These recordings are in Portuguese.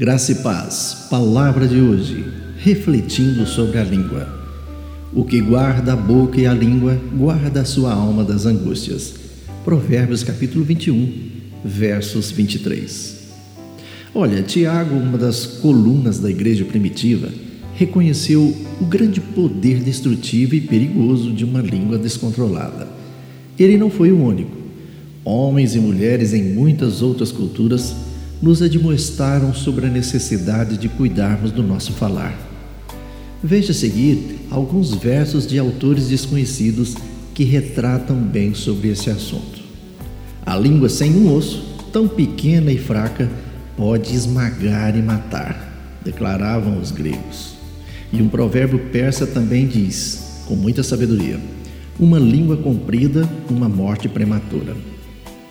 Graça e paz, palavra de hoje, refletindo sobre a língua. O que guarda a boca e a língua, guarda a sua alma das angústias. Provérbios capítulo 21, versos 23. Olha, Tiago, uma das colunas da igreja primitiva, reconheceu o grande poder destrutivo e perigoso de uma língua descontrolada. Ele não foi o único. Homens e mulheres em muitas outras culturas nos admoestaram sobre a necessidade de cuidarmos do nosso falar. Veja a seguir alguns versos de autores desconhecidos que retratam bem sobre esse assunto. A língua sem um osso, tão pequena e fraca, pode esmagar e matar, declaravam os gregos. E um provérbio persa também diz, com muita sabedoria: uma língua comprida, uma morte prematura.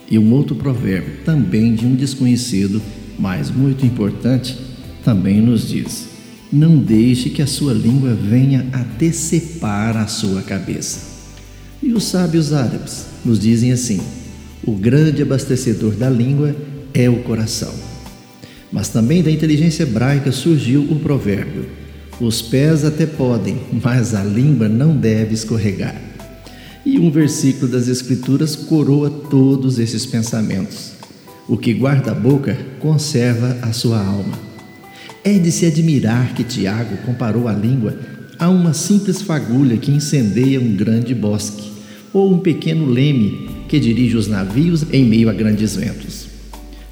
E um outro provérbio, também de um desconhecido, mas muito importante, também nos diz: Não deixe que a sua língua venha a decepar a sua cabeça. E os sábios árabes nos dizem assim: O grande abastecedor da língua é o coração. Mas também da inteligência hebraica surgiu o provérbio: Os pés até podem, mas a língua não deve escorregar. E um versículo das Escrituras coroa todos esses pensamentos. O que guarda a boca conserva a sua alma. É de se admirar que Tiago comparou a língua a uma simples fagulha que incendeia um grande bosque, ou um pequeno leme que dirige os navios em meio a grandes ventos.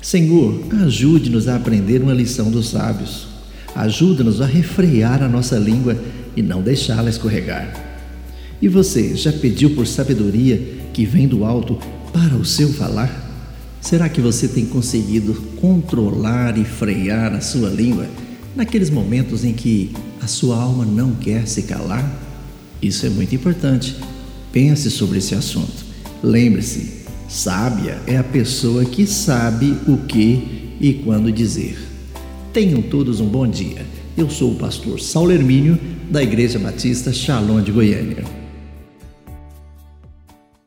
Senhor, ajude-nos a aprender uma lição dos sábios. Ajuda-nos a refrear a nossa língua e não deixá-la escorregar. E você já pediu por sabedoria que vem do alto para o seu falar? Será que você tem conseguido controlar e frear a sua língua naqueles momentos em que a sua alma não quer se calar? Isso é muito importante. Pense sobre esse assunto. Lembre-se, sábia é a pessoa que sabe o que e quando dizer. Tenham todos um bom dia. Eu sou o pastor Saulo Hermínio, da Igreja Batista Shalom de Goiânia.